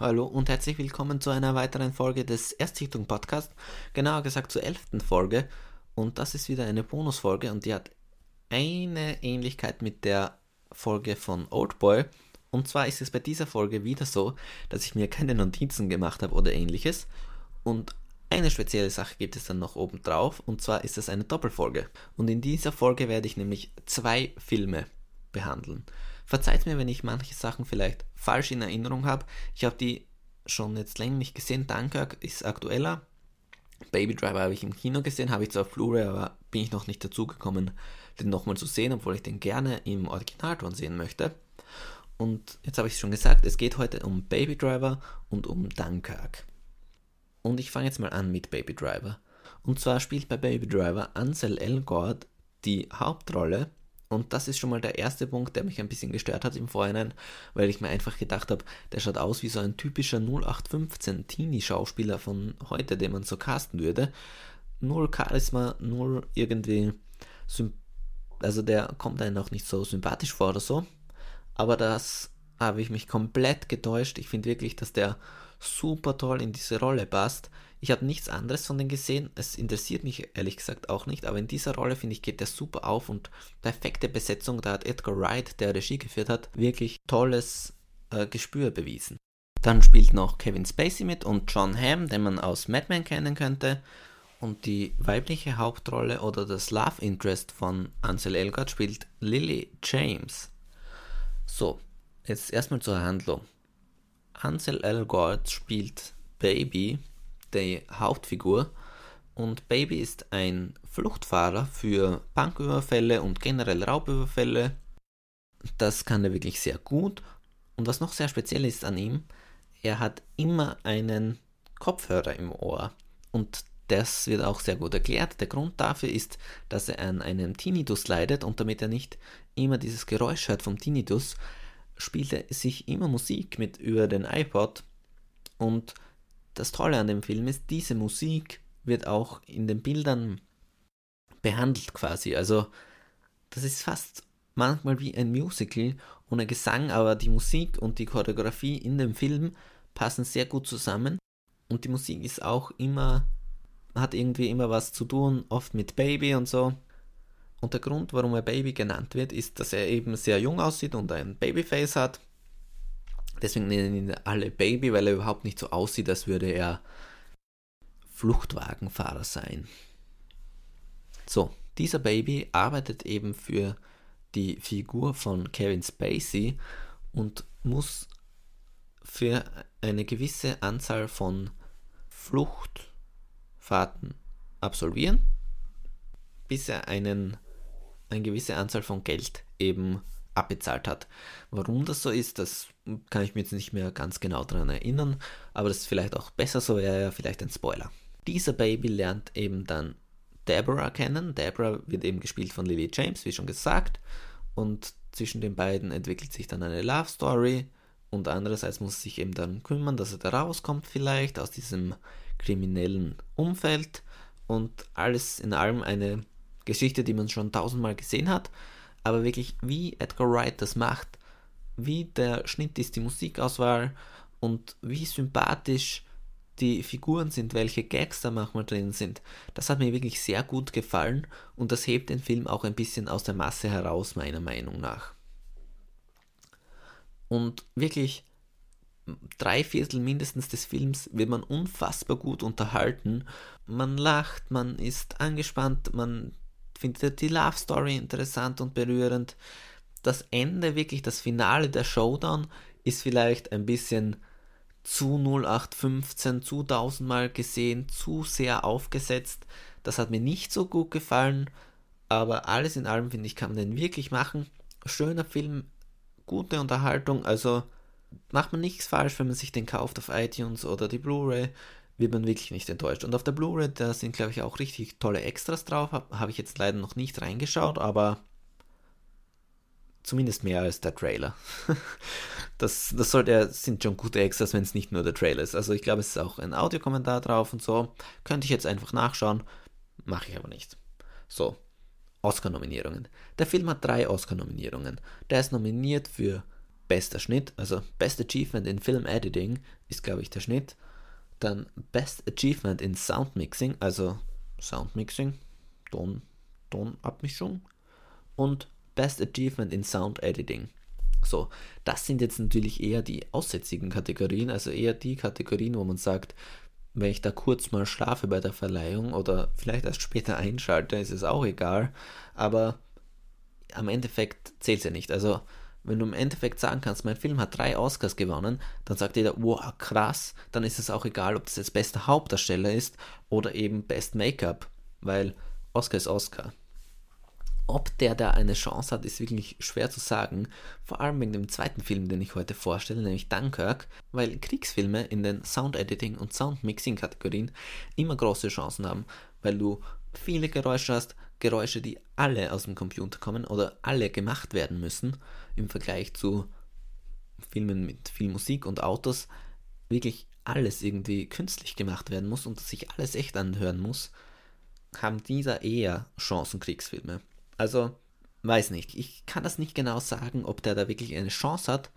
Hallo und herzlich willkommen zu einer weiteren Folge des Erstsichtung Podcast, genauer gesagt zur elften Folge. Und das ist wieder eine Bonusfolge und die hat eine Ähnlichkeit mit der Folge von Oldboy. Und zwar ist es bei dieser Folge wieder so, dass ich mir keine Notizen gemacht habe oder ähnliches. Und eine spezielle Sache gibt es dann noch oben drauf, und zwar ist es eine Doppelfolge. Und in dieser Folge werde ich nämlich zwei Filme behandeln. Verzeiht mir, wenn ich manche Sachen vielleicht falsch in Erinnerung habe. Ich habe die schon jetzt länger nicht gesehen. Dunkirk ist aktueller. Baby Driver habe ich im Kino gesehen, habe ich zwar auf Blu-ray, aber bin ich noch nicht dazu gekommen, den nochmal zu sehen, obwohl ich den gerne im Originalton sehen möchte. Und jetzt habe ich es schon gesagt, es geht heute um Baby Driver und um Dunkirk. Und ich fange jetzt mal an mit Baby Driver. Und zwar spielt bei Baby Driver Ansel Elgort die Hauptrolle. Und das ist schon mal der erste Punkt, der mich ein bisschen gestört hat im Vorhinein, weil ich mir einfach gedacht habe, der schaut aus wie so ein typischer 0815 Teenie-Schauspieler von heute, den man so casten würde. Null Charisma, null irgendwie Symp also der kommt einem auch nicht so sympathisch vor oder so. Aber das habe ich mich komplett getäuscht. Ich finde wirklich, dass der super toll in diese Rolle passt. Ich habe nichts anderes von dem gesehen. Es interessiert mich ehrlich gesagt auch nicht. Aber in dieser Rolle finde ich, geht der super auf und perfekte Besetzung. Da hat Edgar Wright, der Regie geführt hat, wirklich tolles äh, Gespür bewiesen. Dann spielt noch Kevin Spacey mit und John Hamm, den man aus Mad Men kennen könnte. Und die weibliche Hauptrolle oder das Love Interest von Ansel Elgort spielt Lily James. So, jetzt erstmal zur Handlung. Ansel Elgort spielt Baby, die Hauptfigur, und Baby ist ein Fluchtfahrer für Banküberfälle und generell Raubüberfälle. Das kann er wirklich sehr gut. Und was noch sehr speziell ist an ihm, er hat immer einen Kopfhörer im Ohr. Und das wird auch sehr gut erklärt. Der Grund dafür ist, dass er an einem Tinnitus leidet und damit er nicht immer dieses Geräusch hört vom Tinnitus, spielt er sich immer Musik mit über den iPod. Und das Tolle an dem Film ist, diese Musik wird auch in den Bildern behandelt quasi. Also das ist fast manchmal wie ein Musical ohne Gesang, aber die Musik und die Choreografie in dem Film passen sehr gut zusammen. Und die Musik ist auch immer hat irgendwie immer was zu tun, oft mit Baby und so. Und der Grund, warum er Baby genannt wird, ist, dass er eben sehr jung aussieht und ein Babyface hat. Deswegen nennen ihn alle Baby, weil er überhaupt nicht so aussieht, als würde er Fluchtwagenfahrer sein. So, dieser Baby arbeitet eben für die Figur von Kevin Spacey und muss für eine gewisse Anzahl von Flucht Fahrten absolvieren, bis er einen, eine gewisse Anzahl von Geld eben abbezahlt hat. Warum das so ist, das kann ich mir jetzt nicht mehr ganz genau daran erinnern, aber das ist vielleicht auch besser so, wäre ja vielleicht ein Spoiler. Dieser Baby lernt eben dann Deborah kennen. Deborah wird eben gespielt von Lily James, wie schon gesagt, und zwischen den beiden entwickelt sich dann eine Love Story und andererseits muss sich eben dann kümmern, dass er da rauskommt vielleicht aus diesem kriminellen Umfeld und alles in allem eine Geschichte, die man schon tausendmal gesehen hat, aber wirklich wie Edgar Wright das macht, wie der Schnitt ist, die Musikauswahl und wie sympathisch die Figuren sind, welche Gags da manchmal drin sind. Das hat mir wirklich sehr gut gefallen und das hebt den Film auch ein bisschen aus der Masse heraus, meiner Meinung nach. Und wirklich drei Viertel mindestens des Films wird man unfassbar gut unterhalten. Man lacht, man ist angespannt, man findet die Love Story interessant und berührend. Das Ende, wirklich das Finale der Showdown, ist vielleicht ein bisschen zu 0815, zu tausendmal gesehen, zu sehr aufgesetzt. Das hat mir nicht so gut gefallen, aber alles in allem finde ich, kann man den wirklich machen. Schöner Film, gute Unterhaltung, also macht man nichts falsch, wenn man sich den kauft auf iTunes oder die Blu-ray, wird man wirklich nicht enttäuscht. Und auf der Blu-ray, da sind, glaube ich, auch richtig tolle Extras drauf. Habe hab ich jetzt leider noch nicht reingeschaut, aber zumindest mehr als der Trailer. das, das sollte, sind schon gute Extras, wenn es nicht nur der Trailer ist. Also ich glaube, es ist auch ein Audiokommentar drauf und so. Könnte ich jetzt einfach nachschauen, mache ich aber nicht. So, Oscar-Nominierungen. Der Film hat drei Oscar-Nominierungen. Der ist nominiert für bester Schnitt, also Best Achievement in Film Editing ist, glaube ich, der Schnitt. Dann Best Achievement in Sound Mixing, also Sound Mixing, Ton, Tonabmischung. Und Best Achievement in Sound Editing. So, das sind jetzt natürlich eher die aussätzigen Kategorien, also eher die Kategorien, wo man sagt, wenn ich da kurz mal schlafe bei der Verleihung oder vielleicht erst später einschalte, ist es auch egal. Aber am Endeffekt zählt es ja nicht. Also, wenn du im Endeffekt sagen kannst, mein Film hat drei Oscars gewonnen, dann sagt jeder, wow, krass, dann ist es auch egal, ob das jetzt bester Hauptdarsteller ist oder eben Best Make-up, weil Oscar ist Oscar. Ob der da eine Chance hat, ist wirklich schwer zu sagen. Vor allem wegen dem zweiten Film, den ich heute vorstelle, nämlich Dunkirk, weil Kriegsfilme in den Sound Editing und Sound Mixing Kategorien immer große Chancen haben, weil du viele Geräusche hast, Geräusche, die alle aus dem Computer kommen oder alle gemacht werden müssen, im Vergleich zu Filmen mit viel Musik und Autos, wirklich alles irgendwie künstlich gemacht werden muss und sich alles echt anhören muss, haben dieser eher Chancen Kriegsfilme. Also, weiß nicht. Ich kann das nicht genau sagen, ob der da wirklich eine Chance hat.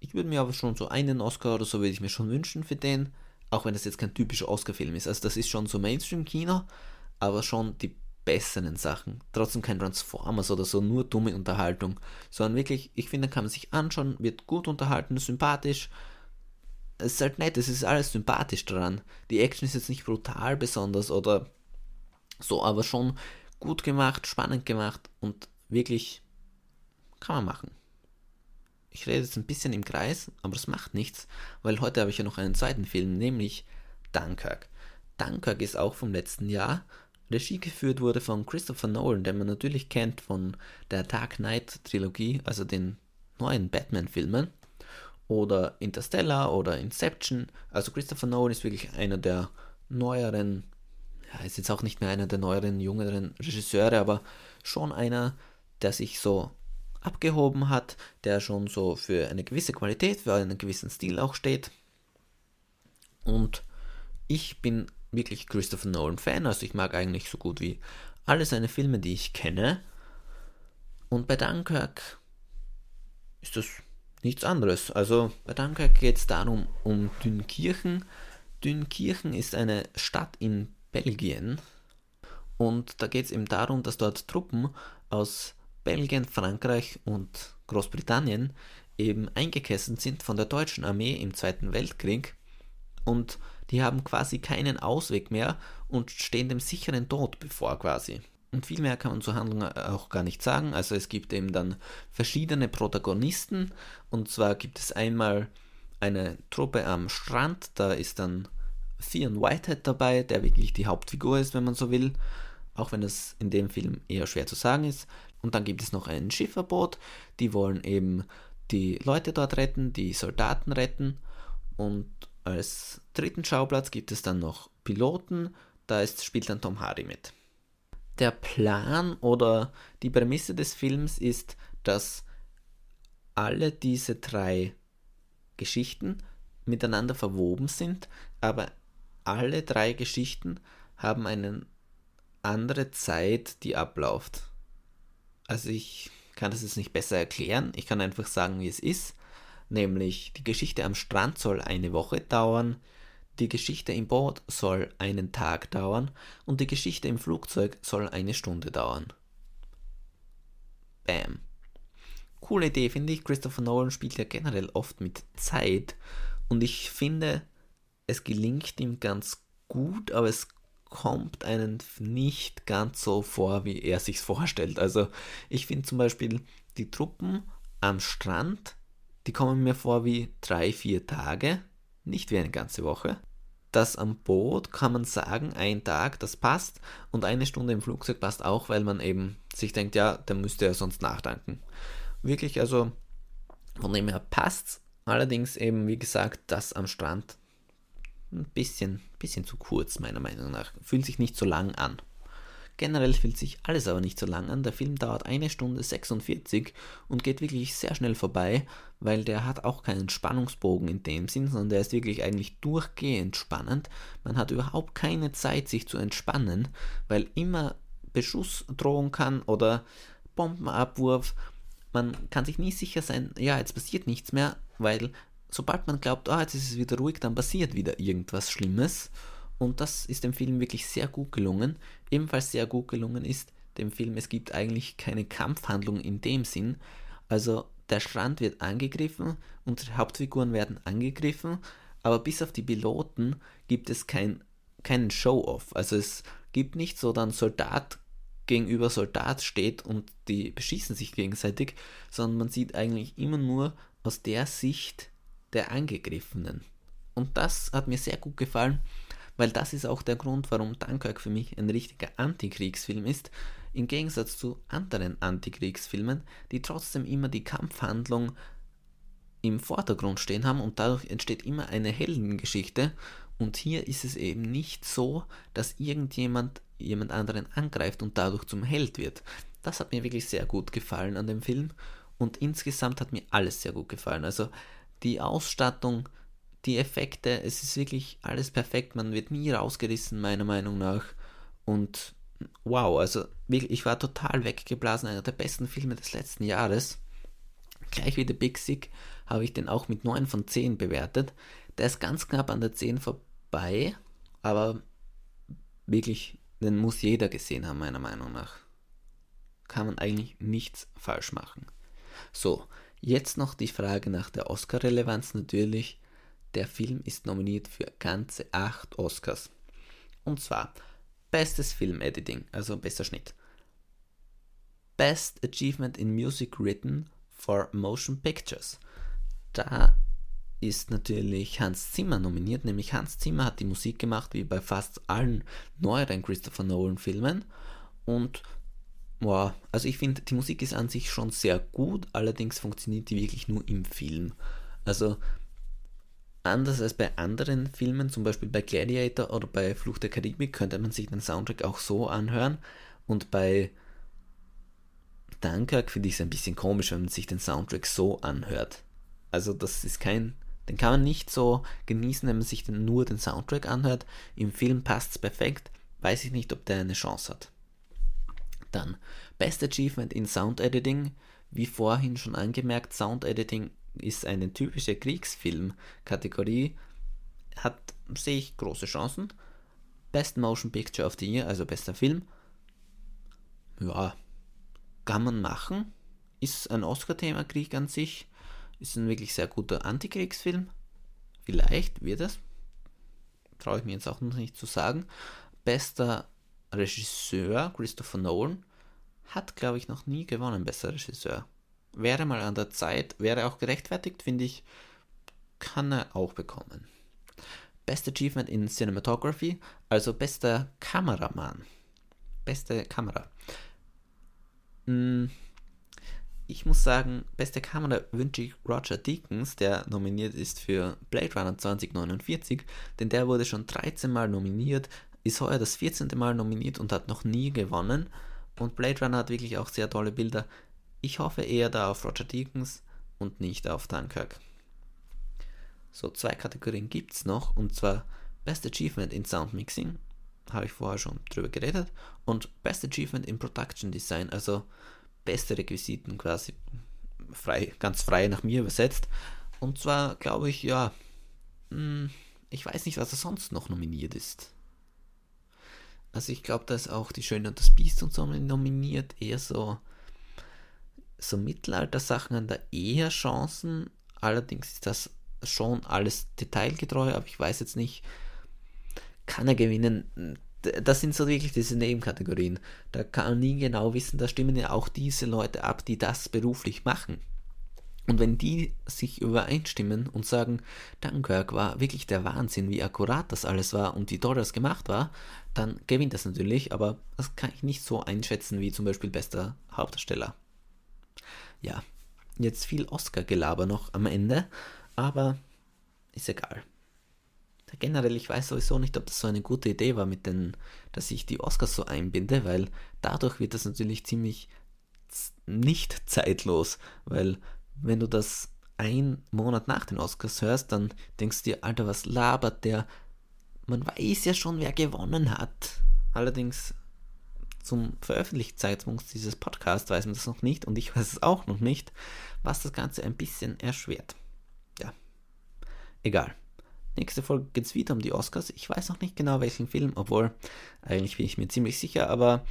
Ich würde mir aber schon so einen Oscar oder so würde ich mir schon wünschen für den, auch wenn das jetzt kein typischer Oscar-Film ist. Also das ist schon so Mainstream-Kino, aber schon die besseren Sachen. Trotzdem kein Transformers oder so, nur dumme Unterhaltung, sondern wirklich, ich finde, kann man sich anschauen, wird gut unterhalten, sympathisch. Es ist halt nett, es ist alles sympathisch dran. Die Action ist jetzt nicht brutal besonders oder so, aber schon gut gemacht, spannend gemacht und wirklich kann man machen. Ich rede jetzt ein bisschen im Kreis, aber es macht nichts, weil heute habe ich ja noch einen zweiten Film, nämlich Dunkirk. Dunkirk ist auch vom letzten Jahr. Regie geführt wurde von Christopher Nolan, den man natürlich kennt von der Dark Knight Trilogie, also den neuen Batman-Filmen, oder Interstellar oder Inception. Also Christopher Nolan ist wirklich einer der neueren ja, ist jetzt auch nicht mehr einer der neueren, jüngeren Regisseure, aber schon einer, der sich so abgehoben hat, der schon so für eine gewisse Qualität, für einen gewissen Stil auch steht. Und ich bin wirklich Christopher Nolan Fan, also ich mag eigentlich so gut wie alle seine Filme, die ich kenne. Und bei Dunkirk ist das nichts anderes. Also bei Dunkirk geht es darum, um Dünkirchen. Dünkirchen ist eine Stadt in Belgien. Und da geht es eben darum, dass dort Truppen aus Belgien, Frankreich und Großbritannien eben eingekesselt sind von der deutschen Armee im Zweiten Weltkrieg und die haben quasi keinen Ausweg mehr und stehen dem sicheren Tod bevor quasi. Und viel mehr kann man zur Handlung auch gar nicht sagen. Also es gibt eben dann verschiedene Protagonisten und zwar gibt es einmal eine Truppe am Strand, da ist dann Theon Whitehead dabei, der wirklich die Hauptfigur ist, wenn man so will, auch wenn das in dem Film eher schwer zu sagen ist. Und dann gibt es noch ein Schifferboot, die wollen eben die Leute dort retten, die Soldaten retten. Und als dritten Schauplatz gibt es dann noch Piloten, da ist, spielt dann Tom Hardy mit. Der Plan oder die Prämisse des Films ist, dass alle diese drei Geschichten miteinander verwoben sind, aber alle drei Geschichten haben eine andere Zeit, die abläuft. Also ich kann das jetzt nicht besser erklären. Ich kann einfach sagen, wie es ist. Nämlich die Geschichte am Strand soll eine Woche dauern, die Geschichte im Boot soll einen Tag dauern und die Geschichte im Flugzeug soll eine Stunde dauern. Bam. Coole Idee, finde ich. Christopher Nolan spielt ja generell oft mit Zeit und ich finde, es gelingt ihm ganz gut, aber es kommt einem nicht ganz so vor, wie er sich vorstellt. Also ich finde zum Beispiel die Truppen am Strand, die kommen mir vor wie drei, vier Tage, nicht wie eine ganze Woche. Das am Boot kann man sagen, ein Tag, das passt und eine Stunde im Flugzeug passt auch, weil man eben sich denkt, ja, der müsste ja sonst nachdanken. Wirklich, also von dem her passt Allerdings eben, wie gesagt, das am Strand ein bisschen, bisschen zu kurz, meiner Meinung nach. Fühlt sich nicht so lang an. Generell fühlt sich alles aber nicht so lang an. Der Film dauert eine Stunde 46 und geht wirklich sehr schnell vorbei, weil der hat auch keinen Spannungsbogen in dem Sinn, sondern der ist wirklich eigentlich durchgehend spannend. Man hat überhaupt keine Zeit, sich zu entspannen, weil immer Beschuss drohen kann oder Bombenabwurf. Man kann sich nie sicher sein, ja, jetzt passiert nichts mehr, weil sobald man glaubt, ah, jetzt ist es wieder ruhig, dann passiert wieder irgendwas Schlimmes. Und das ist dem Film wirklich sehr gut gelungen. Ebenfalls sehr gut gelungen ist dem Film, es gibt eigentlich keine Kampfhandlung in dem Sinn. Also der Strand wird angegriffen, unsere Hauptfiguren werden angegriffen, aber bis auf die Piloten gibt es kein, keinen Show-off. Also es gibt nicht so dann Soldat gegenüber Soldat steht und die beschießen sich gegenseitig, sondern man sieht eigentlich immer nur aus der Sicht der Angegriffenen. Und das hat mir sehr gut gefallen, weil das ist auch der Grund, warum Dunkirk für mich ein richtiger Antikriegsfilm ist, im Gegensatz zu anderen Antikriegsfilmen, die trotzdem immer die Kampfhandlung im Vordergrund stehen haben und dadurch entsteht immer eine Heldengeschichte. Und hier ist es eben nicht so, dass irgendjemand jemand anderen angreift und dadurch zum Held wird. Das hat mir wirklich sehr gut gefallen an dem Film und insgesamt hat mir alles sehr gut gefallen. Also die Ausstattung, die Effekte, es ist wirklich alles perfekt. Man wird nie rausgerissen, meiner Meinung nach. Und wow, also wirklich, ich war total weggeblasen. Einer der besten Filme des letzten Jahres. Gleich wie The Big Sick habe ich den auch mit 9 von 10 bewertet. Der ist ganz knapp an der 10 vorbei, aber wirklich, den muss jeder gesehen haben, meiner Meinung nach. Kann man eigentlich nichts falsch machen. So, jetzt noch die Frage nach der Oscar-Relevanz natürlich. Der Film ist nominiert für ganze 8 Oscars. Und zwar Bestes Film-Editing, also bester Schnitt. Best Achievement in Music Written for Motion Pictures. Da ist natürlich Hans Zimmer nominiert, nämlich Hans Zimmer hat die Musik gemacht, wie bei fast allen neueren Christopher Nolan-Filmen. Und wow, also ich finde, die Musik ist an sich schon sehr gut, allerdings funktioniert die wirklich nur im Film. Also Anders als bei anderen Filmen, zum Beispiel bei Gladiator oder bei Fluch der Karibik, könnte man sich den Soundtrack auch so anhören. Und bei Dunkirk finde ich es ein bisschen komisch, wenn man sich den Soundtrack so anhört. Also das ist kein, den kann man nicht so genießen, wenn man sich nur den Soundtrack anhört. Im Film passt es perfekt. Weiß ich nicht, ob der eine Chance hat. Dann Best Achievement in Sound Editing. Wie vorhin schon angemerkt, Sound Editing ist eine typische Kriegsfilm-Kategorie, hat, sehe ich, große Chancen. Best Motion Picture of the Year, also bester Film. Ja, kann man machen. Ist ein Oscar-Thema Krieg an sich. Ist ein wirklich sehr guter Antikriegsfilm. Vielleicht wird es. Traue ich mir jetzt auch noch nicht zu sagen. Bester Regisseur, Christopher Nolan, hat, glaube ich, noch nie gewonnen, bester Regisseur wäre mal an der Zeit, wäre auch gerechtfertigt, finde ich, kann er auch bekommen. Best Achievement in Cinematography, also bester Kameramann. Beste Kamera. Hm, ich muss sagen, beste Kamera wünsche ich Roger Deakins, der nominiert ist für Blade Runner 2049, denn der wurde schon 13 Mal nominiert, ist heuer das 14. Mal nominiert und hat noch nie gewonnen. Und Blade Runner hat wirklich auch sehr tolle Bilder. Ich hoffe eher da auf Roger Deakins und nicht auf Dunkirk. So, zwei Kategorien gibt es noch, und zwar Best Achievement in Sound Mixing, habe ich vorher schon drüber geredet, und Best Achievement in Production Design, also beste Requisiten quasi frei, ganz frei nach mir übersetzt. Und zwar glaube ich, ja, hm, ich weiß nicht, was er sonst noch nominiert ist. Also ich glaube, da ist auch die Schöne und das Biest und so nominiert, eher so so Mittelalter-Sachen an der eher Chancen. Allerdings ist das schon alles detailgetreu, aber ich weiß jetzt nicht, kann er gewinnen? Das sind so wirklich diese Nebenkategorien. Da kann man nie genau wissen, da stimmen ja auch diese Leute ab, die das beruflich machen. Und wenn die sich übereinstimmen und sagen, Dunkirk war wirklich der Wahnsinn, wie akkurat das alles war und wie toll das gemacht war, dann gewinnt das natürlich, aber das kann ich nicht so einschätzen wie zum Beispiel bester Hauptdarsteller ja, jetzt viel Oscar-Gelaber noch am Ende, aber ist egal. generell, ich weiß sowieso nicht, ob das so eine gute Idee war, mit den, dass ich die Oscars so einbinde, weil dadurch wird das natürlich ziemlich nicht zeitlos, weil wenn du das ein Monat nach den Oscars hörst, dann denkst du dir, Alter, was labert der? Man weiß ja schon, wer gewonnen hat. Allerdings zum Veröffentlichungszeitpunkt dieses Podcasts weiß man das noch nicht und ich weiß es auch noch nicht, was das Ganze ein bisschen erschwert. Ja, egal. Nächste Folge geht es wieder um die Oscars. Ich weiß noch nicht genau welchen Film, obwohl eigentlich bin ich mir ziemlich sicher, aber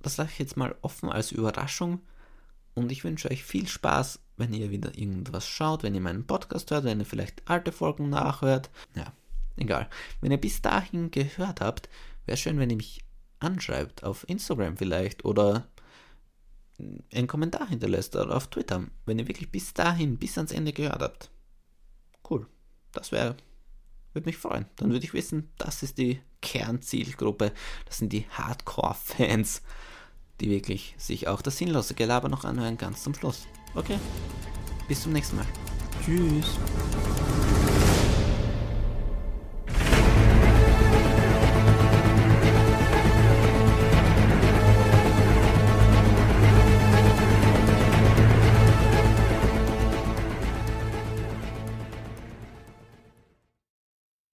das lasse ich jetzt mal offen als Überraschung und ich wünsche euch viel Spaß, wenn ihr wieder irgendwas schaut, wenn ihr meinen Podcast hört, wenn ihr vielleicht alte Folgen nachhört. Ja, egal. Wenn ihr bis dahin gehört habt, wäre schön, wenn ihr mich anschreibt, auf Instagram vielleicht oder einen Kommentar hinterlässt oder auf Twitter, wenn ihr wirklich bis dahin, bis ans Ende gehört habt. Cool. Das wäre, würde mich freuen. Dann würde ich wissen, das ist die Kernzielgruppe. Das sind die Hardcore-Fans, die wirklich sich auch das sinnlose Gelaber noch anhören, ganz zum Schluss. Okay. Bis zum nächsten Mal. Tschüss.